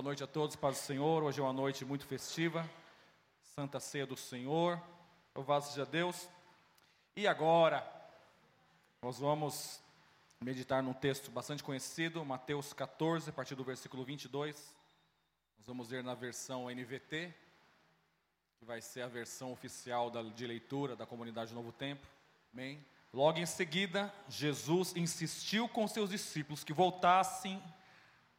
Boa noite a todos, paz do Senhor. Hoje é uma noite muito festiva, Santa Ceia do Senhor. Louvado seja Deus. E agora, nós vamos meditar num texto bastante conhecido, Mateus 14, a partir do versículo 22. Nós vamos ler na versão NVT, que vai ser a versão oficial de leitura da comunidade Novo Tempo. Amém? Logo em seguida, Jesus insistiu com seus discípulos que voltassem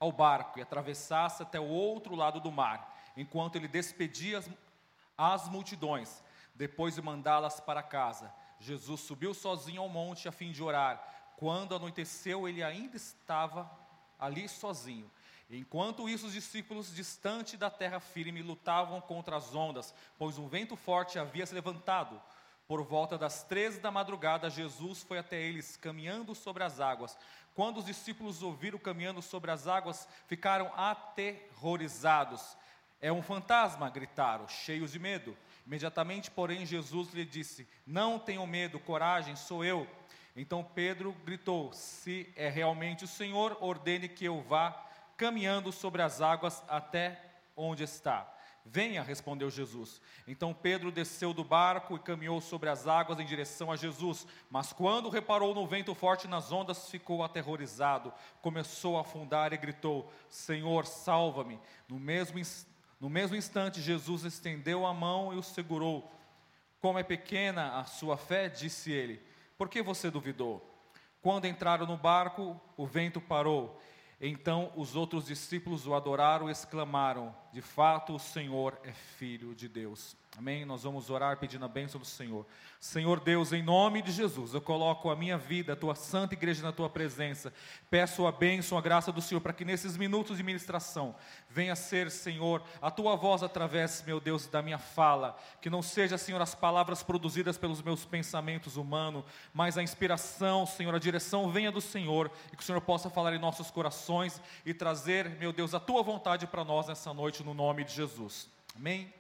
ao barco e atravessasse até o outro lado do mar, enquanto ele despedia as, as multidões, depois de mandá-las para casa. Jesus subiu sozinho ao monte a fim de orar. Quando anoiteceu, ele ainda estava ali sozinho. Enquanto isso, os discípulos, distante da terra firme, lutavam contra as ondas, pois um vento forte havia se levantado. Por volta das três da madrugada, Jesus foi até eles, caminhando sobre as águas. Quando os discípulos ouviram caminhando sobre as águas, ficaram aterrorizados. É um fantasma, gritaram, cheios de medo. Imediatamente, porém, Jesus lhe disse: Não tenham medo, coragem, sou eu. Então Pedro gritou: Se é realmente o Senhor, ordene que eu vá caminhando sobre as águas até onde está. Venha, respondeu Jesus. Então Pedro desceu do barco e caminhou sobre as águas em direção a Jesus. Mas quando reparou no vento forte nas ondas, ficou aterrorizado. Começou a afundar e gritou: Senhor, salva-me. No mesmo, no mesmo instante, Jesus estendeu a mão e o segurou. Como é pequena a sua fé, disse ele. Por que você duvidou? Quando entraram no barco, o vento parou então os outros discípulos o adoraram e exclamaram: De fato, o Senhor é filho de Deus. Amém? Nós vamos orar pedindo a bênção do Senhor. Senhor Deus, em nome de Jesus, eu coloco a minha vida, a tua santa igreja na tua presença. Peço a bênção, a graça do Senhor, para que nesses minutos de ministração venha ser, Senhor, a tua voz através, meu Deus, da minha fala. Que não seja, Senhor, as palavras produzidas pelos meus pensamentos humanos, mas a inspiração, Senhor, a direção venha do Senhor e que o Senhor possa falar em nossos corações e trazer, meu Deus, a tua vontade para nós nessa noite, no nome de Jesus. Amém?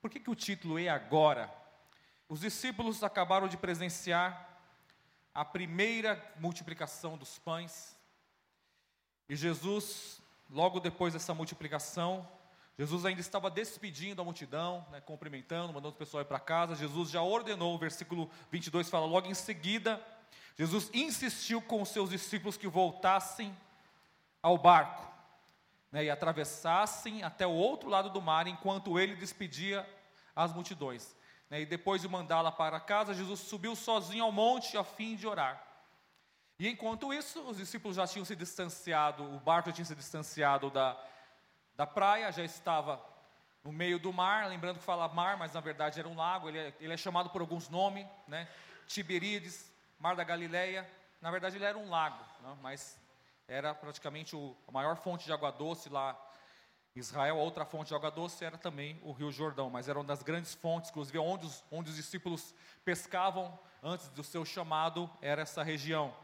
Por que, que o título é agora? Os discípulos acabaram de presenciar a primeira multiplicação dos pães. E Jesus, logo depois dessa multiplicação, Jesus ainda estava despedindo a multidão, né, cumprimentando, mandando o pessoal ir para casa. Jesus já ordenou, o versículo 22 fala: logo em seguida, Jesus insistiu com os seus discípulos que voltassem ao barco né, e atravessassem até o outro lado do mar, enquanto ele despedia as multidões. Né, e depois de mandá-la para casa, Jesus subiu sozinho ao monte a fim de orar. E enquanto isso, os discípulos já tinham se distanciado, o barco tinha se distanciado da, da praia, já estava no meio do mar, lembrando que fala mar, mas na verdade era um lago, ele é, ele é chamado por alguns nomes, né? Tiberíades, Mar da Galileia, na verdade ele era um lago, né? mas era praticamente o, a maior fonte de água doce lá em Israel. A outra fonte de água doce era também o Rio Jordão, mas era uma das grandes fontes, inclusive onde os, onde os discípulos pescavam antes do seu chamado, era essa região.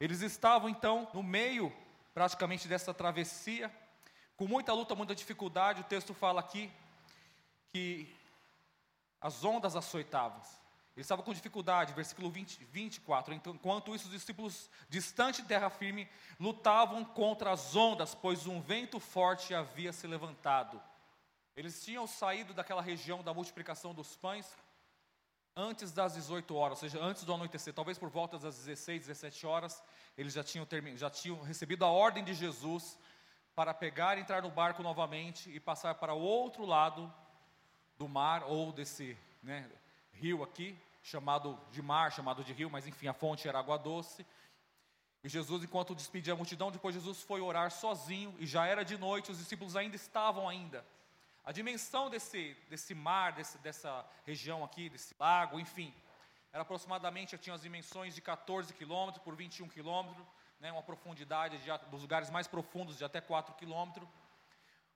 Eles estavam então no meio praticamente dessa travessia, com muita luta, muita dificuldade. O texto fala aqui que as ondas açoitavam. Eles estavam com dificuldade, versículo 20, 24. Então, enquanto isso, os discípulos, distante de terra firme, lutavam contra as ondas, pois um vento forte havia se levantado. Eles tinham saído daquela região da multiplicação dos pães antes das 18 horas, ou seja, antes do anoitecer, talvez por volta das 16, 17 horas, eles já tinham, já tinham recebido a ordem de Jesus para pegar, entrar no barco novamente e passar para o outro lado do mar ou desse né, rio aqui, chamado de mar, chamado de rio, mas enfim, a fonte era água doce. E Jesus, enquanto despedia a multidão, depois Jesus foi orar sozinho, e já era de noite, os discípulos ainda estavam ainda. A dimensão desse, desse mar, desse, dessa região aqui, desse lago, enfim, era aproximadamente, tinha as dimensões de 14 quilômetros por 21 quilômetros, né, uma profundidade de, dos lugares mais profundos de até 4 quilômetros.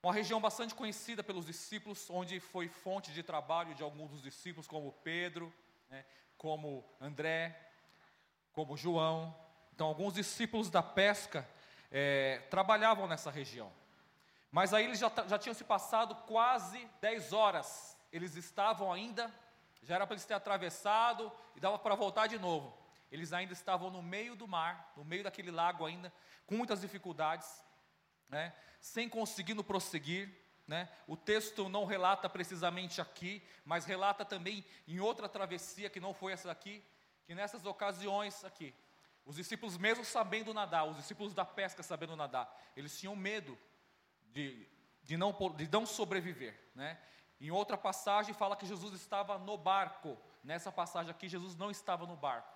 Uma região bastante conhecida pelos discípulos, onde foi fonte de trabalho de alguns dos discípulos, como Pedro, né, como André, como João. Então, alguns discípulos da pesca é, trabalhavam nessa região. Mas aí eles já, já tinham se passado quase 10 horas. Eles estavam ainda, já era para eles terem atravessado e dava para voltar de novo. Eles ainda estavam no meio do mar, no meio daquele lago ainda, com muitas dificuldades. né, sem conseguindo prosseguir. Né? O texto não relata precisamente aqui, mas relata também em outra travessia que não foi essa daqui, que nessas ocasiões aqui, os discípulos, mesmo sabendo nadar, os discípulos da pesca sabendo nadar, eles tinham medo de, de, não, de não sobreviver. Né? Em outra passagem fala que Jesus estava no barco. Nessa passagem aqui, Jesus não estava no barco.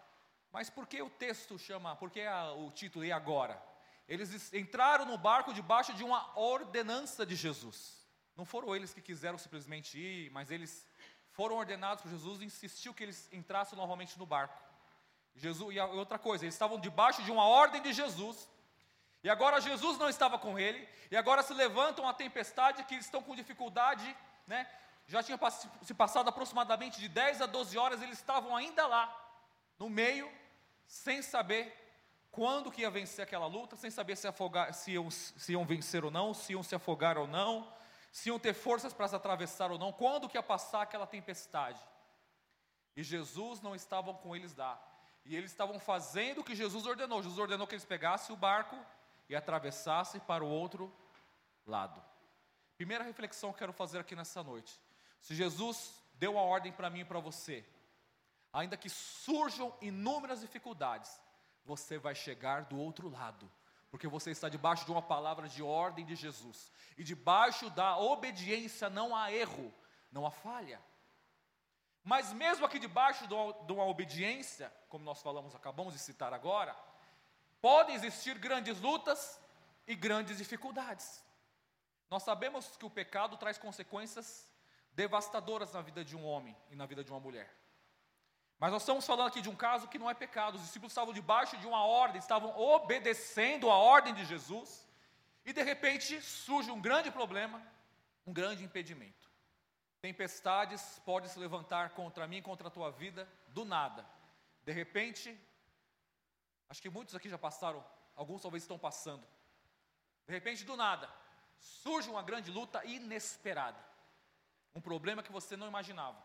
Mas por que o texto chama, por que a, o título é agora? Eles entraram no barco debaixo de uma ordenança de Jesus. Não foram eles que quiseram simplesmente ir, mas eles foram ordenados por Jesus e insistiu que eles entrassem novamente no barco. Jesus, e outra coisa, eles estavam debaixo de uma ordem de Jesus, e agora Jesus não estava com ele, e agora se levanta uma tempestade que eles estão com dificuldade, né? Já tinha se passado aproximadamente de 10 a 12 horas, eles estavam ainda lá, no meio, sem saber quando que ia vencer aquela luta, sem saber se, afogar, se, iam, se iam vencer ou não, se iam se afogar ou não, se iam ter forças para se atravessar ou não, quando que ia passar aquela tempestade. E Jesus não estava com eles lá. E eles estavam fazendo o que Jesus ordenou. Jesus ordenou que eles pegassem o barco e atravessassem para o outro lado. Primeira reflexão que quero fazer aqui nessa noite. Se Jesus deu a ordem para mim e para você, ainda que surjam inúmeras dificuldades, você vai chegar do outro lado, porque você está debaixo de uma palavra de ordem de Jesus, e debaixo da obediência não há erro, não há falha. Mas mesmo aqui debaixo de uma obediência, como nós falamos, acabamos de citar agora, podem existir grandes lutas e grandes dificuldades. Nós sabemos que o pecado traz consequências devastadoras na vida de um homem e na vida de uma mulher. Mas nós estamos falando aqui de um caso que não é pecado. Os discípulos estavam debaixo de uma ordem, estavam obedecendo a ordem de Jesus, e de repente surge um grande problema, um grande impedimento. Tempestades podem se levantar contra mim, contra a tua vida, do nada. De repente, acho que muitos aqui já passaram, alguns talvez estão passando. De repente, do nada, surge uma grande luta inesperada. Um problema que você não imaginava.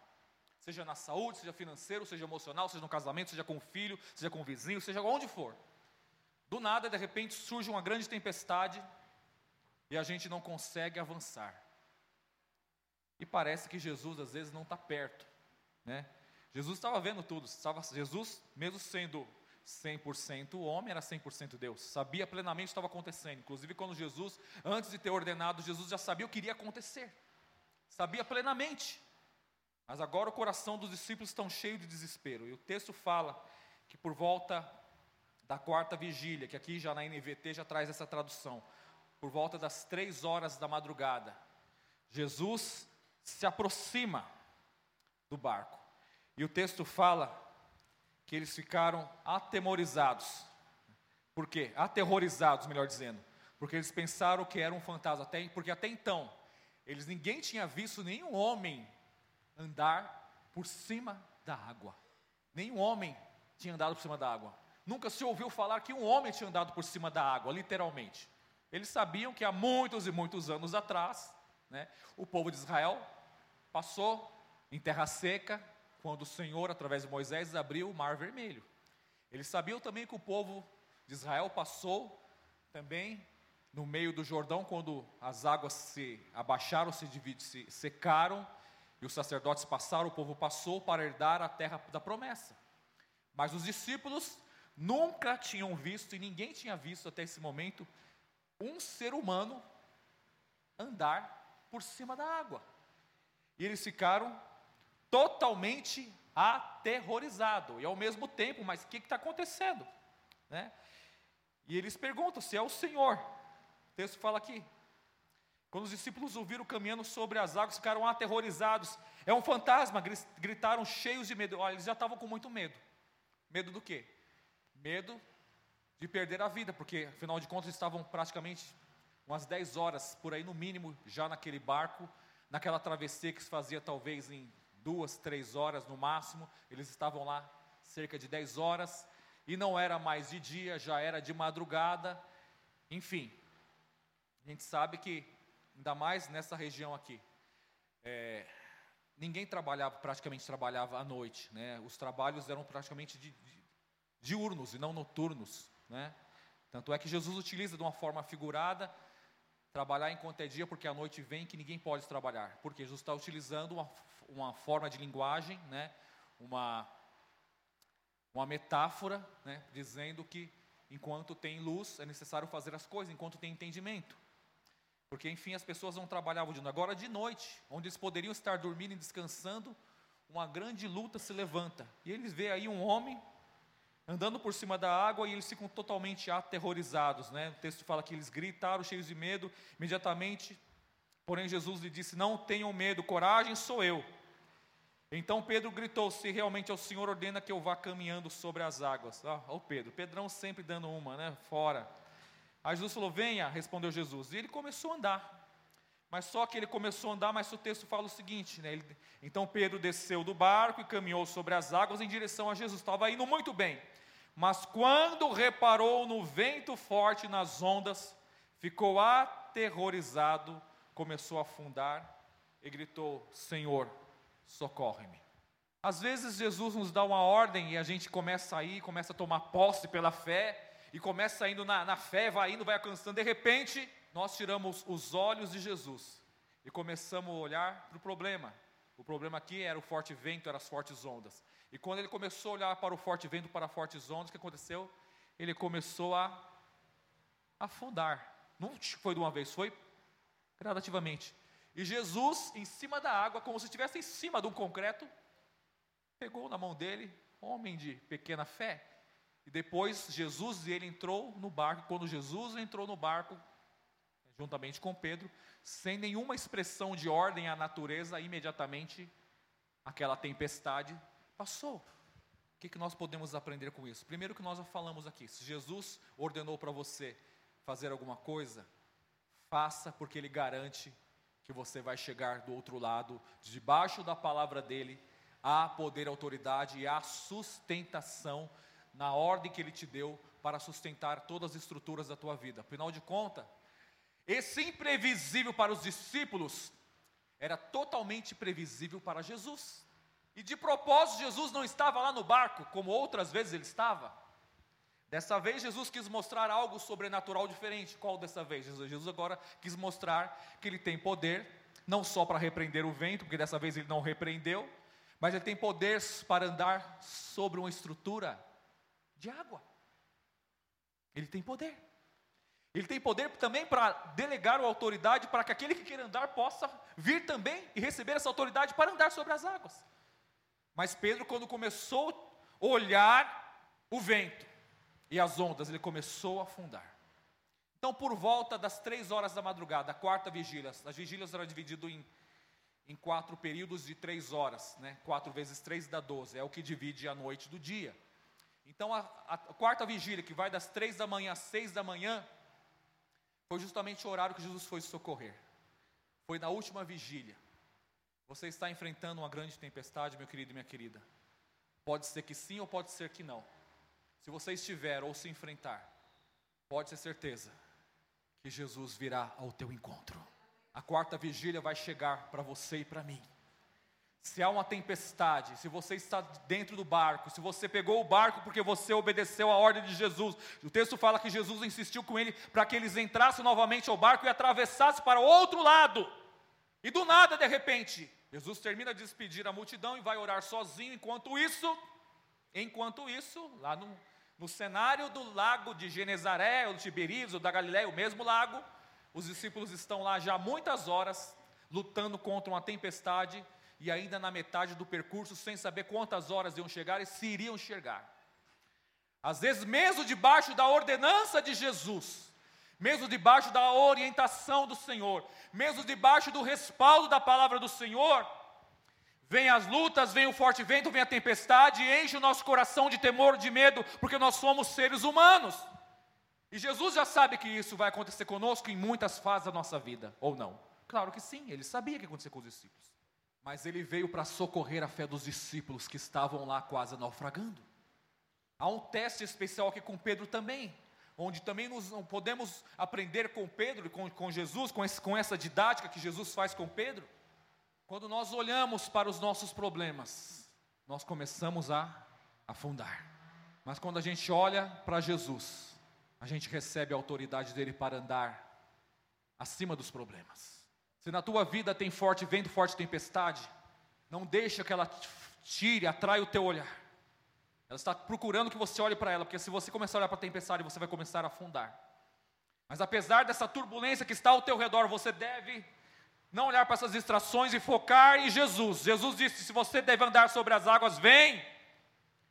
Seja na saúde, seja financeiro, seja emocional, seja no casamento, seja com o filho, seja com o vizinho, seja onde for. Do nada, de repente, surge uma grande tempestade e a gente não consegue avançar. E parece que Jesus às vezes não está perto, né? Jesus estava vendo tudo, Jesus, mesmo sendo 100% homem, era 100% Deus, sabia plenamente o que estava acontecendo. Inclusive, quando Jesus, antes de ter ordenado, Jesus já sabia o que iria acontecer, sabia plenamente. Mas agora o coração dos discípulos estão cheio de desespero, e o texto fala que por volta da quarta vigília, que aqui já na NVT já traz essa tradução, por volta das três horas da madrugada, Jesus se aproxima do barco. E o texto fala que eles ficaram atemorizados. Por quê? Aterrorizados, melhor dizendo. Porque eles pensaram que era um fantasma. Até, porque até então, eles ninguém tinha visto nenhum homem andar por cima da água. Nenhum homem tinha andado por cima da água. Nunca se ouviu falar que um homem tinha andado por cima da água, literalmente. Eles sabiam que há muitos e muitos anos atrás, né? O povo de Israel passou em terra seca, quando o Senhor, através de Moisés, abriu o mar vermelho. Eles sabiam também que o povo de Israel passou também no meio do Jordão, quando as águas se abaixaram, se, se secaram, e os sacerdotes passaram, o povo passou para herdar a terra da promessa. Mas os discípulos nunca tinham visto, e ninguém tinha visto até esse momento, um ser humano andar por cima da água. E eles ficaram totalmente aterrorizados. E ao mesmo tempo, mas o que está acontecendo? Né? E eles perguntam se é o Senhor. O texto fala aqui. Quando os discípulos ouviram caminhando sobre as águas, ficaram aterrorizados. É um fantasma, gritaram cheios de medo. Olha, eles já estavam com muito medo. Medo do quê? Medo de perder a vida, porque afinal de contas estavam praticamente umas 10 horas por aí no mínimo já naquele barco, naquela travessia que se fazia talvez em duas, três horas no máximo, eles estavam lá cerca de 10 horas, e não era mais de dia, já era de madrugada, enfim, a gente sabe que, ainda mais nessa região aqui, é, ninguém trabalhava, praticamente trabalhava à noite, né? os trabalhos eram praticamente de, de, diurnos e não noturnos, né? tanto é que Jesus utiliza de uma forma figurada trabalhar enquanto é dia, porque a noite vem que ninguém pode trabalhar. Porque Jesus está utilizando uma, uma forma de linguagem, né? uma, uma metáfora, né? dizendo que enquanto tem luz é necessário fazer as coisas, enquanto tem entendimento. Porque, enfim, as pessoas não trabalhavam de noite. Agora, de noite, onde eles poderiam estar dormindo e descansando, uma grande luta se levanta. E eles veem aí um homem andando por cima da água e eles ficam totalmente aterrorizados. Né? O texto fala que eles gritaram, cheios de medo, imediatamente. Porém, Jesus lhe disse: Não tenham medo, coragem, sou eu. Então Pedro gritou: Se realmente é o Senhor, ordena que eu vá caminhando sobre as águas. Ah, o Pedro, Pedrão sempre dando uma, né? Fora. Aí Jesus falou: Venha, respondeu Jesus. E ele começou a andar. Mas só que ele começou a andar, mas o texto fala o seguinte, né? Ele, então Pedro desceu do barco e caminhou sobre as águas em direção a Jesus. Estava indo muito bem. Mas quando reparou no vento forte nas ondas, ficou aterrorizado, começou a afundar e gritou: Senhor, socorre-me. Às vezes Jesus nos dá uma ordem e a gente começa a ir, começa a tomar posse pela fé, e começa indo na, na fé, vai indo, vai alcançando, de repente, nós tiramos os olhos de Jesus e começamos a olhar para o problema. O problema aqui era o forte vento, eram as fortes ondas. E quando ele começou a olhar para o forte vento, para as fortes ondas, o que aconteceu? Ele começou a afundar. Não foi de uma vez, foi gradativamente. E Jesus, em cima da água, como se estivesse em cima de um concreto, pegou na mão dele, homem de pequena fé. E depois Jesus e ele entrou no barco. Quando Jesus entrou no barco, juntamente com Pedro, sem nenhuma expressão de ordem à natureza, imediatamente aquela tempestade passou. O que, que nós podemos aprender com isso? Primeiro que nós já falamos aqui, se Jesus ordenou para você fazer alguma coisa, faça porque Ele garante que você vai chegar do outro lado, debaixo da palavra dEle, há poder, autoridade e há sustentação na ordem que Ele te deu para sustentar todas as estruturas da tua vida. Afinal de contas, esse imprevisível para os discípulos era totalmente previsível para Jesus. E de propósito, Jesus não estava lá no barco, como outras vezes ele estava. Dessa vez, Jesus quis mostrar algo sobrenatural diferente. Qual dessa vez? Jesus agora quis mostrar que ele tem poder, não só para repreender o vento, porque dessa vez ele não repreendeu, mas ele tem poder para andar sobre uma estrutura de água. Ele tem poder. Ele tem poder também para delegar a autoridade para que aquele que queira andar possa vir também e receber essa autoridade para andar sobre as águas. Mas Pedro, quando começou a olhar o vento e as ondas, ele começou a afundar. Então, por volta das três horas da madrugada, a quarta vigília, as vigílias eram divididas em, em quatro períodos de três horas, né? quatro vezes três dá doze, é o que divide a noite do dia. Então, a, a quarta vigília, que vai das três da manhã às seis da manhã, foi justamente o horário que Jesus foi socorrer. Foi na última vigília. Você está enfrentando uma grande tempestade, meu querido e minha querida. Pode ser que sim ou pode ser que não. Se você estiver ou se enfrentar, pode ter certeza que Jesus virá ao teu encontro. A quarta vigília vai chegar para você e para mim se há uma tempestade, se você está dentro do barco, se você pegou o barco porque você obedeceu a ordem de Jesus, o texto fala que Jesus insistiu com ele para que eles entrassem novamente ao barco e atravessassem para o outro lado. E do nada, de repente, Jesus termina de despedir a multidão e vai orar sozinho. Enquanto isso, enquanto isso, lá no, no cenário do lago de Genezaré, ou Tiberíades, ou da Galiléia, o mesmo lago, os discípulos estão lá já muitas horas, lutando contra uma tempestade e ainda na metade do percurso, sem saber quantas horas iam chegar e se iriam chegar. Às vezes, mesmo debaixo da ordenança de Jesus, mesmo debaixo da orientação do Senhor, mesmo debaixo do respaldo da palavra do Senhor, vem as lutas, vem o forte vento, vem a tempestade, enche o nosso coração de temor, de medo, porque nós somos seres humanos. E Jesus já sabe que isso vai acontecer conosco em muitas fases da nossa vida, ou não? Claro que sim, ele sabia que ia acontecer com os discípulos. Mas ele veio para socorrer a fé dos discípulos que estavam lá quase naufragando. Há um teste especial aqui com Pedro também, onde também nos podemos aprender com Pedro e com, com Jesus, com, esse, com essa didática que Jesus faz com Pedro. Quando nós olhamos para os nossos problemas, nós começamos a afundar. Mas quando a gente olha para Jesus, a gente recebe a autoridade dele para andar acima dos problemas. Se na tua vida tem forte vento, forte tempestade, não deixa que ela tire, atrai o teu olhar. Ela está procurando que você olhe para ela, porque se você começar a olhar para a tempestade, você vai começar a afundar. Mas apesar dessa turbulência que está ao teu redor, você deve não olhar para essas distrações e focar em Jesus. Jesus disse: se você deve andar sobre as águas, vem.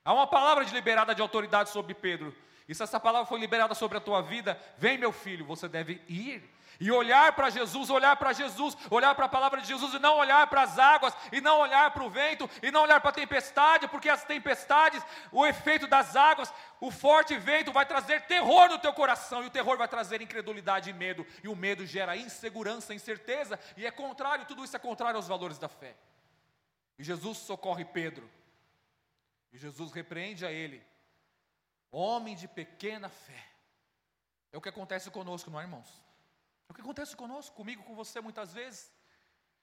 Há uma palavra de liberada de autoridade sobre Pedro. E se essa palavra foi liberada sobre a tua vida, vem meu filho, você deve ir e olhar para Jesus, olhar para Jesus, olhar para a palavra de Jesus e não olhar para as águas, e não olhar para o vento, e não olhar para a tempestade, porque as tempestades, o efeito das águas, o forte vento vai trazer terror no teu coração, e o terror vai trazer incredulidade e medo, e o medo gera insegurança, incerteza, e é contrário, tudo isso é contrário aos valores da fé. E Jesus socorre Pedro, e Jesus repreende a ele, homem de pequena fé. É o que acontece conosco, não é, irmãos? É o que acontece conosco, comigo, com você muitas vezes.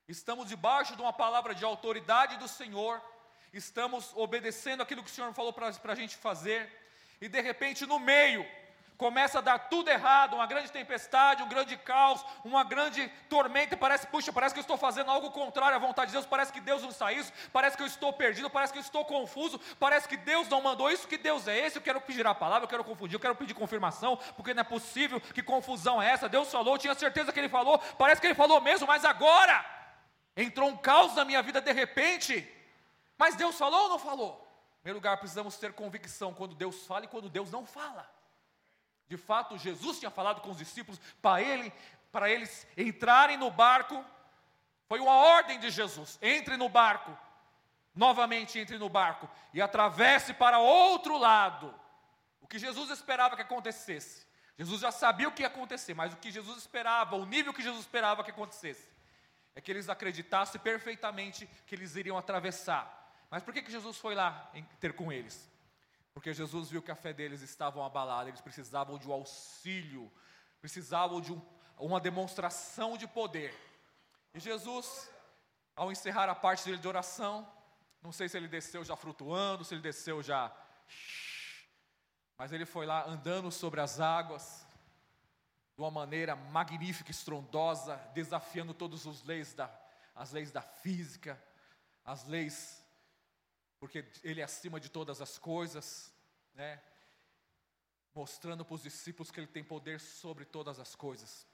Estamos debaixo de uma palavra de autoridade do Senhor, estamos obedecendo aquilo que o Senhor falou para a gente fazer, e de repente no meio começa a dar tudo errado, uma grande tempestade, um grande caos, uma grande tormenta, parece, puxa, parece que eu estou fazendo algo contrário à vontade de Deus, parece que Deus não isso, parece que eu estou perdido, parece que eu estou confuso, parece que Deus não mandou isso, que Deus é esse, eu quero pedir a palavra, eu quero confundir, eu quero pedir confirmação, porque não é possível, que confusão é essa? Deus falou, eu tinha certeza que Ele falou, parece que Ele falou mesmo, mas agora, entrou um caos na minha vida de repente, mas Deus falou ou não falou? Em primeiro lugar, precisamos ter convicção quando Deus fala e quando Deus não fala. De fato, Jesus tinha falado com os discípulos para ele, para eles entrarem no barco. Foi uma ordem de Jesus: entre no barco. Novamente entre no barco e atravesse para outro lado. O que Jesus esperava que acontecesse. Jesus já sabia o que ia acontecer, mas o que Jesus esperava, o nível que Jesus esperava que acontecesse, é que eles acreditassem perfeitamente que eles iriam atravessar. Mas por que, que Jesus foi lá ter com eles? Porque Jesus viu que a fé deles estava abalada, eles precisavam de um auxílio, precisavam de um, uma demonstração de poder. E Jesus, ao encerrar a parte dele de oração, não sei se ele desceu já flutuando, se ele desceu já. Mas ele foi lá andando sobre as águas, de uma maneira magnífica, estrondosa, desafiando todas as leis da, as leis da física, as leis porque Ele é acima de todas as coisas, né? mostrando para os discípulos que Ele tem poder sobre todas as coisas,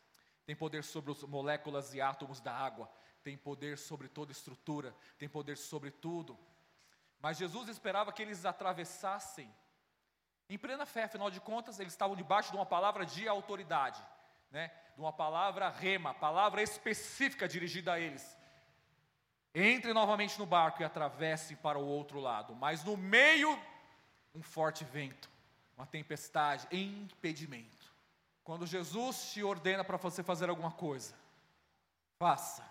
tem poder sobre as moléculas e átomos da água, tem poder sobre toda estrutura, tem poder sobre tudo. Mas Jesus esperava que eles atravessassem em plena fé, afinal de contas, eles estavam debaixo de uma palavra de autoridade, né? de uma palavra rema, palavra específica dirigida a eles. Entre novamente no barco e atravesse para o outro lado. Mas no meio, um forte vento, uma tempestade, impedimento. Quando Jesus te ordena para você fazer alguma coisa, faça.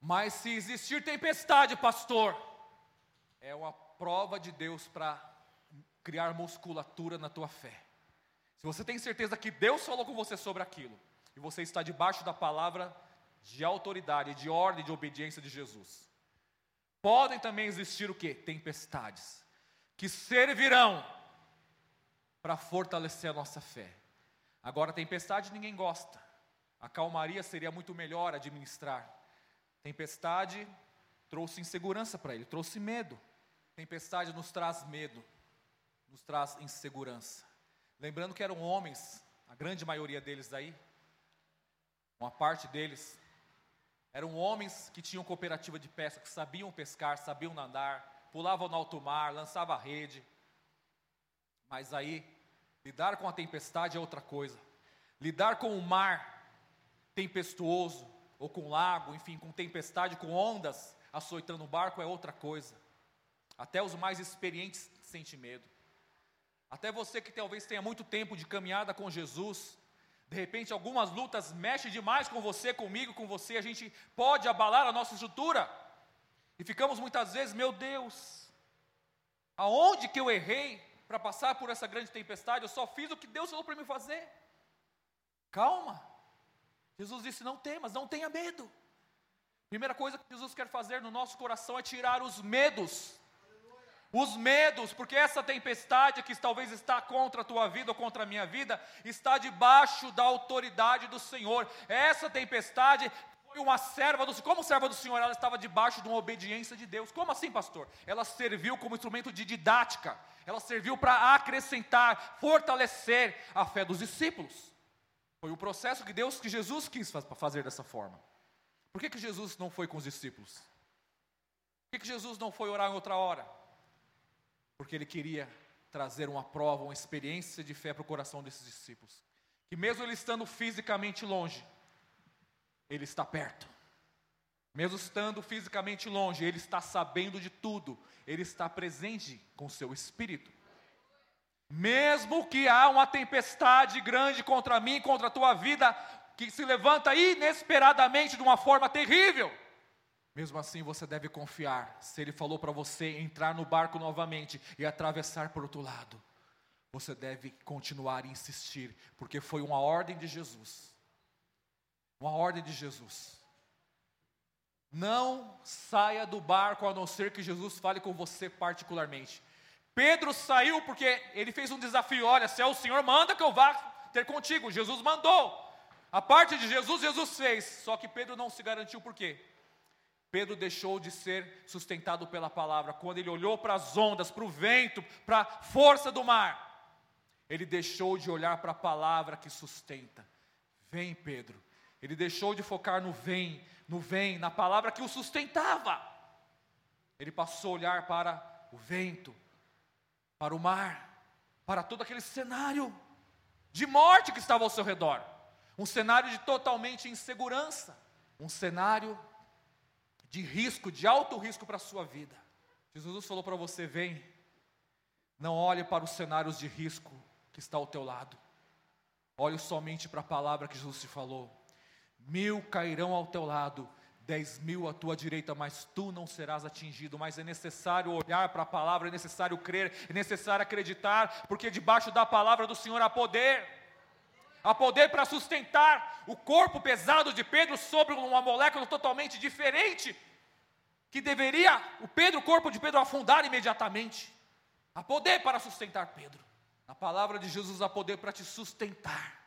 Mas se existir tempestade, pastor, é uma prova de Deus para criar musculatura na tua fé. Se você tem certeza que Deus falou com você sobre aquilo, e você está debaixo da palavra de autoridade, de ordem, de obediência de Jesus. Podem também existir o que? Tempestades, que servirão para fortalecer a nossa fé. Agora, tempestade ninguém gosta. A calmaria seria muito melhor administrar. Tempestade trouxe insegurança para ele, trouxe medo. Tempestade nos traz medo, nos traz insegurança. Lembrando que eram homens, a grande maioria deles daí, uma parte deles eram homens que tinham cooperativa de pesca, que sabiam pescar, sabiam nadar, pulavam no alto mar, lançavam a rede. Mas aí, lidar com a tempestade é outra coisa. Lidar com o mar tempestuoso, ou com lago, enfim, com tempestade, com ondas açoitando o barco é outra coisa. Até os mais experientes sentem medo. Até você que talvez tenha muito tempo de caminhada com Jesus, de repente, algumas lutas mexem demais com você, comigo, com você, a gente pode abalar a nossa estrutura. E ficamos muitas vezes, meu Deus, aonde que eu errei para passar por essa grande tempestade? Eu só fiz o que Deus falou para mim fazer. Calma. Jesus disse: não temas, não tenha medo. Primeira coisa que Jesus quer fazer no nosso coração é tirar os medos. Os medos, porque essa tempestade que talvez está contra a tua vida ou contra a minha vida, está debaixo da autoridade do Senhor. Essa tempestade foi uma serva do Senhor. Como serva do Senhor, ela estava debaixo de uma obediência de Deus. Como assim, pastor? Ela serviu como instrumento de didática. Ela serviu para acrescentar, fortalecer a fé dos discípulos. Foi o processo que Deus, que Jesus quis fazer dessa forma. Por que, que Jesus não foi com os discípulos? Por que, que Jesus não foi orar em outra hora? Porque ele queria trazer uma prova, uma experiência de fé para o coração desses discípulos. Que mesmo ele estando fisicamente longe, ele está perto. Mesmo estando fisicamente longe, ele está sabendo de tudo, ele está presente com seu espírito. Mesmo que há uma tempestade grande contra mim, contra a tua vida, que se levanta inesperadamente de uma forma terrível. Mesmo assim, você deve confiar. Se ele falou para você entrar no barco novamente e atravessar por outro lado, você deve continuar e insistir, porque foi uma ordem de Jesus. Uma ordem de Jesus. Não saia do barco a não ser que Jesus fale com você particularmente. Pedro saiu porque ele fez um desafio: olha, se é o Senhor, manda que eu vá ter contigo. Jesus mandou. A parte de Jesus, Jesus fez, só que Pedro não se garantiu por quê? Pedro deixou de ser sustentado pela palavra. Quando ele olhou para as ondas, para o vento, para a força do mar, ele deixou de olhar para a palavra que sustenta. Vem, Pedro. Ele deixou de focar no vem, no vem, na palavra que o sustentava. Ele passou a olhar para o vento, para o mar, para todo aquele cenário de morte que estava ao seu redor um cenário de totalmente insegurança, um cenário de risco, de alto risco para a sua vida. Jesus falou para você: vem, não olhe para os cenários de risco que está ao teu lado, olhe somente para a palavra que Jesus te falou. Mil cairão ao teu lado, dez mil à tua direita, mas tu não serás atingido. Mas é necessário olhar para a palavra, é necessário crer, é necessário acreditar, porque debaixo da palavra do Senhor há poder a poder para sustentar o corpo pesado de Pedro sobre uma molécula totalmente diferente, que deveria o Pedro, o corpo de Pedro afundar imediatamente. Há poder para sustentar Pedro. Na palavra de Jesus há poder para te sustentar.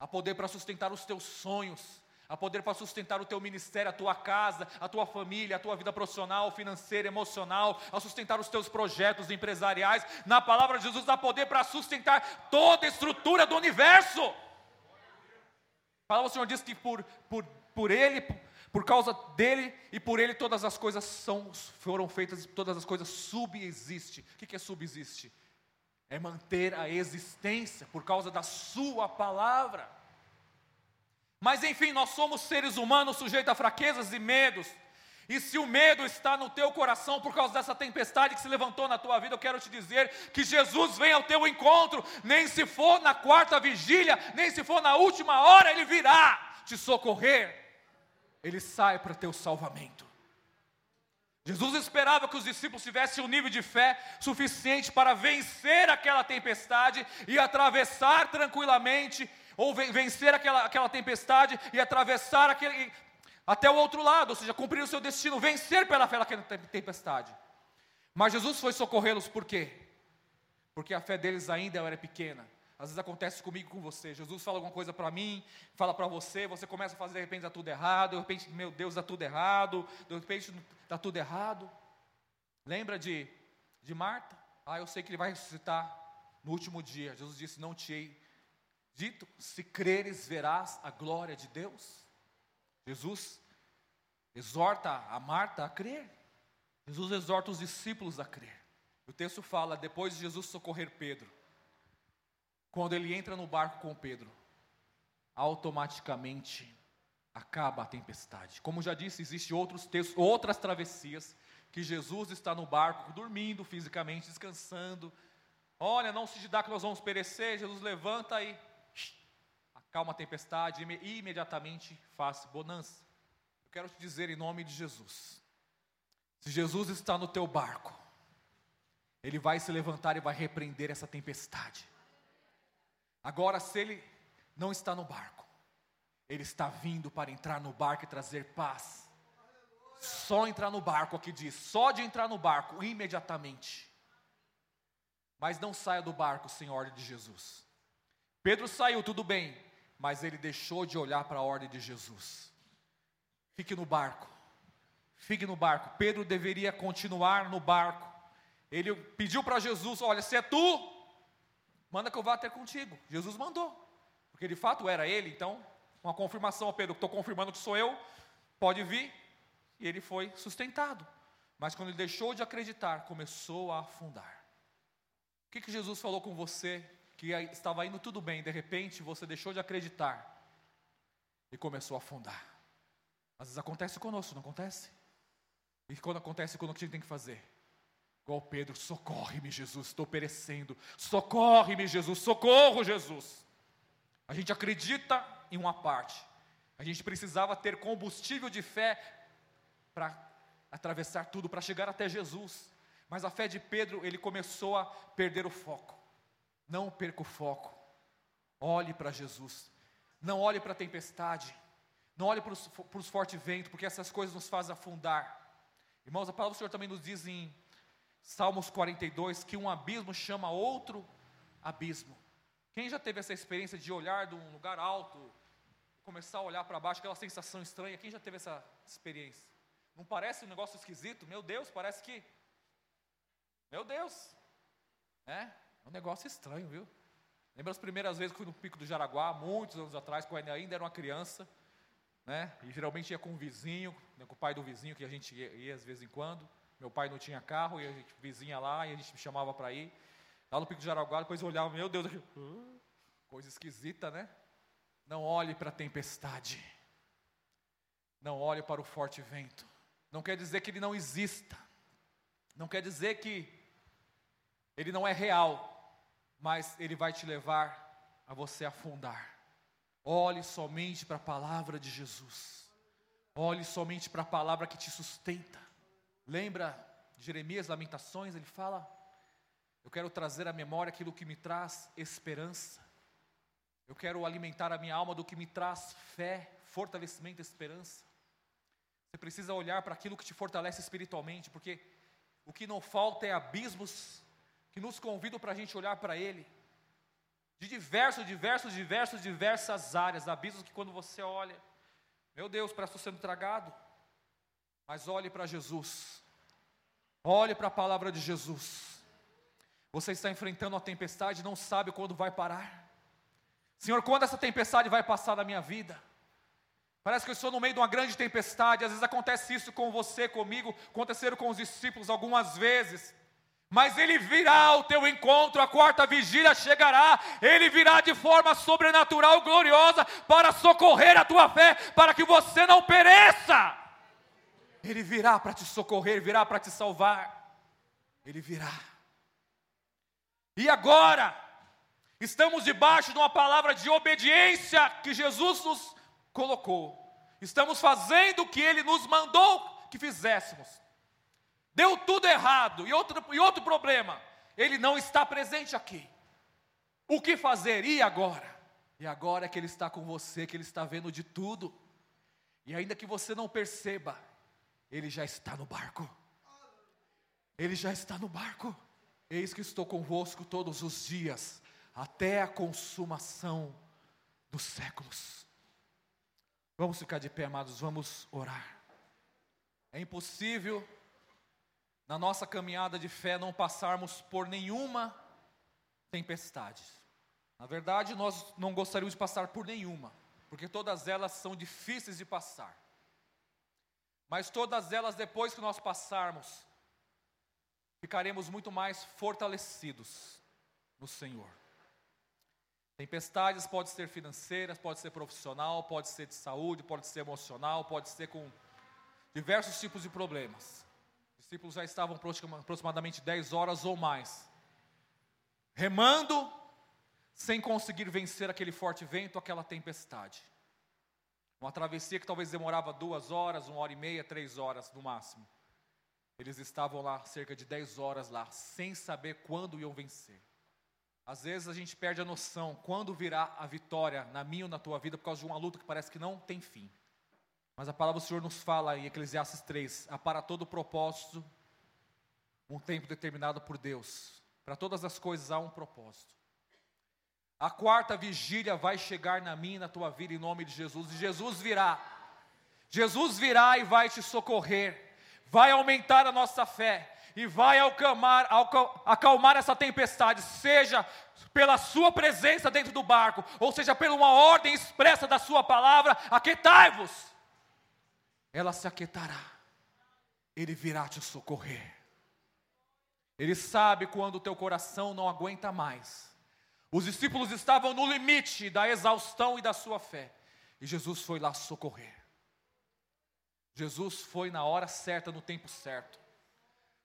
Há poder para sustentar os teus sonhos a poder para sustentar o teu ministério, a tua casa, a tua família, a tua vida profissional, financeira, emocional, a sustentar os teus projetos empresariais. Na palavra de Jesus há poder para sustentar toda a estrutura do universo. A palavra do Senhor diz que por, por, por Ele, por causa dele e por Ele todas as coisas são, foram feitas, todas as coisas subexistem. O que é subexiste? É manter a existência por causa da Sua palavra. Mas enfim, nós somos seres humanos sujeitos a fraquezas e medos. E se o medo está no teu coração por causa dessa tempestade que se levantou na tua vida, eu quero te dizer que Jesus vem ao teu encontro, nem se for na quarta vigília, nem se for na última hora, Ele virá te socorrer, Ele sai para teu salvamento. Jesus esperava que os discípulos tivessem um nível de fé suficiente para vencer aquela tempestade e atravessar tranquilamente ou vencer aquela, aquela tempestade e atravessar aquele, até o outro lado, ou seja, cumprir o seu destino, vencer pela fé aquela tempestade. Mas Jesus foi socorrê-los por quê? Porque a fé deles ainda era pequena. Às vezes acontece comigo com você. Jesus fala alguma coisa para mim, fala para você, você começa a fazer, de repente dá tudo errado, de repente, meu Deus, dá tudo errado, de repente dá tudo errado. Lembra de, de Marta? Ah, eu sei que ele vai ressuscitar no último dia. Jesus disse: Não te dito: se creres, verás a glória de Deus. Jesus exorta a Marta a crer. Jesus exorta os discípulos a crer. O texto fala: depois de Jesus socorrer Pedro, quando ele entra no barco com Pedro, automaticamente acaba a tempestade. Como já disse, existem outros textos, outras travessias que Jesus está no barco, dormindo fisicamente, descansando. Olha, não se dá que nós vamos perecer. Jesus levanta e acalma a tempestade e imediatamente faz bonança. Eu quero te dizer em nome de Jesus: se Jesus está no teu barco, Ele vai se levantar e vai repreender essa tempestade. Agora, se Ele não está no barco, Ele está vindo para entrar no barco e trazer paz. Só entrar no barco, aqui diz, só de entrar no barco, imediatamente. Mas não saia do barco ordem de Jesus. Pedro saiu, tudo bem, mas ele deixou de olhar para a ordem de Jesus. Fique no barco, fique no barco. Pedro deveria continuar no barco. Ele pediu para Jesus: Olha, se é tu, manda que eu vá até contigo. Jesus mandou, porque de fato era ele, então, uma confirmação Pedro: Estou confirmando que sou eu, pode vir. E ele foi sustentado. Mas quando ele deixou de acreditar, começou a afundar. O que, que Jesus falou com você que estava indo tudo bem, de repente você deixou de acreditar e começou a afundar? Às vezes acontece conosco, não acontece? E quando acontece, quando o que a gente tem que fazer? Igual Pedro, socorre-me, Jesus, estou perecendo. Socorre-me, Jesus, socorro, Jesus. A gente acredita em uma parte. A gente precisava ter combustível de fé para atravessar tudo, para chegar até Jesus. Mas a fé de Pedro, ele começou a perder o foco. Não perca o foco. Olhe para Jesus. Não olhe para a tempestade. Não olhe para os, fortes ventos, porque essas coisas nos fazem afundar. Irmãos, a palavra do Senhor também nos diz em Salmos 42 que um abismo chama outro abismo. Quem já teve essa experiência de olhar de um lugar alto, começar a olhar para baixo, aquela sensação estranha? Quem já teve essa experiência? Não parece um negócio esquisito? Meu Deus, parece que. Meu Deus! É, um negócio estranho, viu? Lembra as primeiras vezes que fui no Pico do Jaraguá, muitos anos atrás, quando ainda era uma criança, né? E geralmente ia com o vizinho, né, com o pai do vizinho, que a gente ia, ia às vezes em quando. Meu pai não tinha carro, e a gente vizinha lá, e a gente me chamava para ir. Lá no Pico do Jaraguá, depois eu olhava, meu Deus, coisa esquisita, né? Não olhe para a tempestade. Não olhe para o forte vento. Não quer dizer que ele não exista. Não quer dizer que ele não é real, mas ele vai te levar a você afundar. Olhe somente para a palavra de Jesus. Olhe somente para a palavra que te sustenta. Lembra Jeremias, Lamentações, ele fala: Eu quero trazer à memória aquilo que me traz esperança. Eu quero alimentar a minha alma do que me traz fé, fortalecimento, esperança. Você precisa olhar para aquilo que te fortalece espiritualmente, porque o que não falta é abismos que nos convidam para a gente olhar para Ele. De diversos, diversos, diversos, diversas áreas, abismos que quando você olha, meu Deus, parece que estou sendo tragado. Mas olhe para Jesus, olhe para a palavra de Jesus. Você está enfrentando uma tempestade não sabe quando vai parar. Senhor, quando essa tempestade vai passar na minha vida? Parece que eu estou no meio de uma grande tempestade. Às vezes acontece isso com você, comigo, aconteceram com os discípulos algumas vezes. Mas ele virá ao teu encontro, a quarta vigília chegará, ele virá de forma sobrenatural, gloriosa, para socorrer a tua fé, para que você não pereça. Ele virá para te socorrer, virá para te salvar. Ele virá. E agora, estamos debaixo de uma palavra de obediência que Jesus nos colocou. Estamos fazendo o que Ele nos mandou que fizéssemos. Deu tudo errado. E outro, e outro problema, Ele não está presente aqui. O que fazer? E agora? E agora é que Ele está com você, que Ele está vendo de tudo. E ainda que você não perceba, Ele já está no barco. Ele já está no barco. Eis que estou convosco todos os dias, até a consumação dos séculos. Vamos ficar de pé, amados, vamos orar. É impossível, na nossa caminhada de fé, não passarmos por nenhuma tempestade. Na verdade, nós não gostaríamos de passar por nenhuma, porque todas elas são difíceis de passar. Mas todas elas, depois que nós passarmos, ficaremos muito mais fortalecidos no Senhor. Tempestades pode ser financeiras, pode ser profissional, pode ser de saúde, pode ser emocional, pode ser com diversos tipos de problemas. Os discípulos já estavam aproximadamente 10 horas ou mais, remando, sem conseguir vencer aquele forte vento, aquela tempestade. Uma travessia que talvez demorava duas horas, uma hora e meia, três horas no máximo. Eles estavam lá cerca de 10 horas lá, sem saber quando iam vencer. Às vezes a gente perde a noção quando virá a vitória na minha ou na tua vida por causa de uma luta que parece que não tem fim. Mas a palavra do Senhor nos fala em Eclesiastes 3: há para todo propósito um tempo determinado por Deus. Para todas as coisas há um propósito. A quarta vigília vai chegar na minha e na tua vida em nome de Jesus. E Jesus virá. Jesus virá e vai te socorrer. Vai aumentar a nossa fé e vai acalmar, acalmar essa tempestade, seja pela sua presença dentro do barco, ou seja, pela uma ordem expressa da sua palavra, aquetai-vos ela se aquietará, Ele virá te socorrer. Ele sabe quando o teu coração não aguenta mais. Os discípulos estavam no limite da exaustão e da sua fé, e Jesus foi lá socorrer. Jesus foi na hora certa, no tempo certo.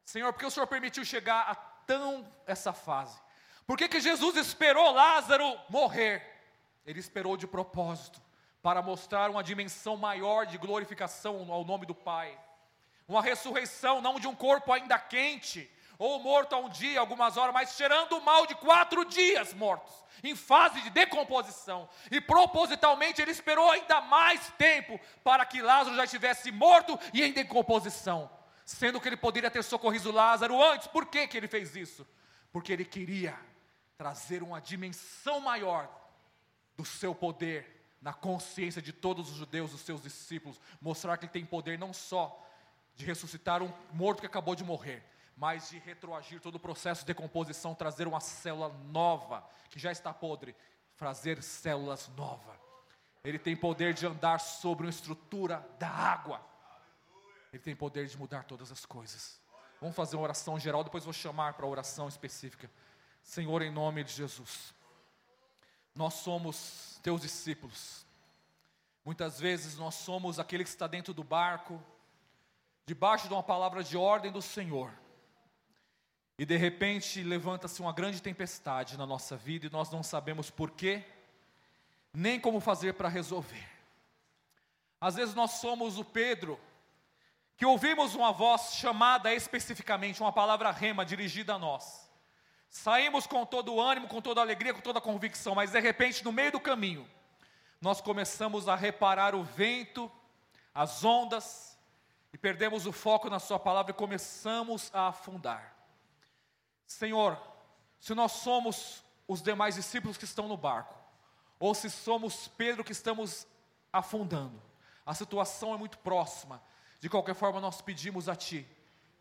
Senhor, por que o Senhor permitiu chegar a tão essa fase? Por que, que Jesus esperou Lázaro morrer? Ele esperou de propósito para mostrar uma dimensão maior de glorificação ao nome do Pai. Uma ressurreição não de um corpo ainda quente, ou morto há um dia, algumas horas, mas cheirando mal de quatro dias mortos, em fase de decomposição. E propositalmente ele esperou ainda mais tempo para que Lázaro já estivesse morto e em decomposição, sendo que ele poderia ter socorrido Lázaro antes. Por que, que ele fez isso? Porque ele queria trazer uma dimensão maior do seu poder na consciência de todos os judeus, os seus discípulos, mostrar que ele tem poder não só de ressuscitar um morto que acabou de morrer, mas de retroagir todo o processo de decomposição, trazer uma célula nova, que já está podre, trazer células novas. Ele tem poder de andar sobre uma estrutura da água. Ele tem poder de mudar todas as coisas. Vamos fazer uma oração geral, depois vou chamar para a oração específica. Senhor, em nome de Jesus. Nós somos teus discípulos. Muitas vezes nós somos aquele que está dentro do barco, debaixo de uma palavra de ordem do Senhor. E de repente levanta-se uma grande tempestade na nossa vida e nós não sabemos porquê, nem como fazer para resolver. Às vezes nós somos o Pedro, que ouvimos uma voz chamada especificamente, uma palavra rema dirigida a nós. Saímos com todo o ânimo, com toda a alegria, com toda a convicção, mas de repente, no meio do caminho, nós começamos a reparar o vento, as ondas, e perdemos o foco na Sua palavra e começamos a afundar. Senhor, se nós somos os demais discípulos que estão no barco, ou se somos Pedro que estamos afundando, a situação é muito próxima. De qualquer forma, nós pedimos a Ti,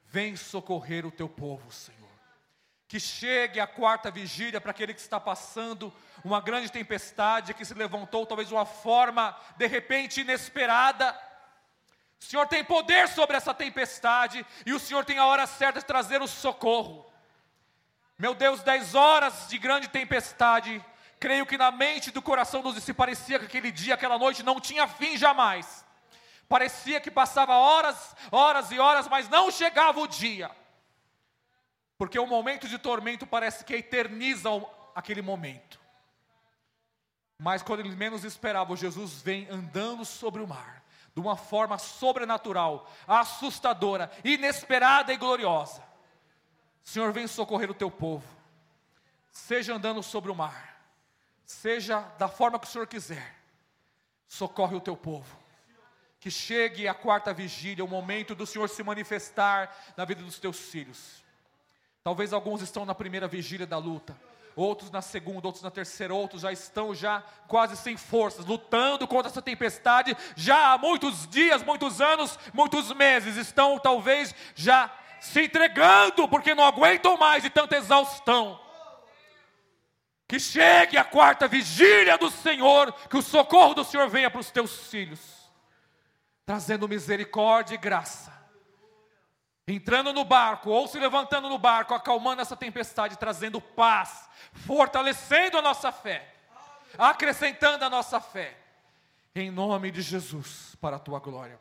vem socorrer o Teu povo, Senhor que chegue a quarta vigília para aquele que está passando uma grande tempestade, que se levantou talvez de uma forma de repente inesperada. O Senhor tem poder sobre essa tempestade e o Senhor tem a hora certa de trazer o socorro. Meu Deus, dez horas de grande tempestade, creio que na mente do coração dos discípulos parecia que aquele dia, aquela noite não tinha fim jamais. Parecia que passava horas, horas e horas, mas não chegava o dia. Porque o momento de tormento parece que eterniza aquele momento. Mas quando eles menos esperavam, Jesus vem andando sobre o mar, de uma forma sobrenatural, assustadora, inesperada e gloriosa. Senhor, vem socorrer o teu povo, seja andando sobre o mar, seja da forma que o Senhor quiser, socorre o teu povo. Que chegue a quarta vigília, o momento do Senhor se manifestar na vida dos teus filhos. Talvez alguns estão na primeira vigília da luta, outros na segunda, outros na terceira, outros já estão já quase sem forças, lutando contra essa tempestade já há muitos dias, muitos anos, muitos meses, estão talvez já se entregando porque não aguentam mais de tanta exaustão. Que chegue a quarta vigília do Senhor, que o socorro do Senhor venha para os teus filhos, trazendo misericórdia e graça entrando no barco ou se levantando no barco, acalmando essa tempestade, trazendo paz, fortalecendo a nossa fé, acrescentando a nossa fé, em nome de Jesus, para a tua glória.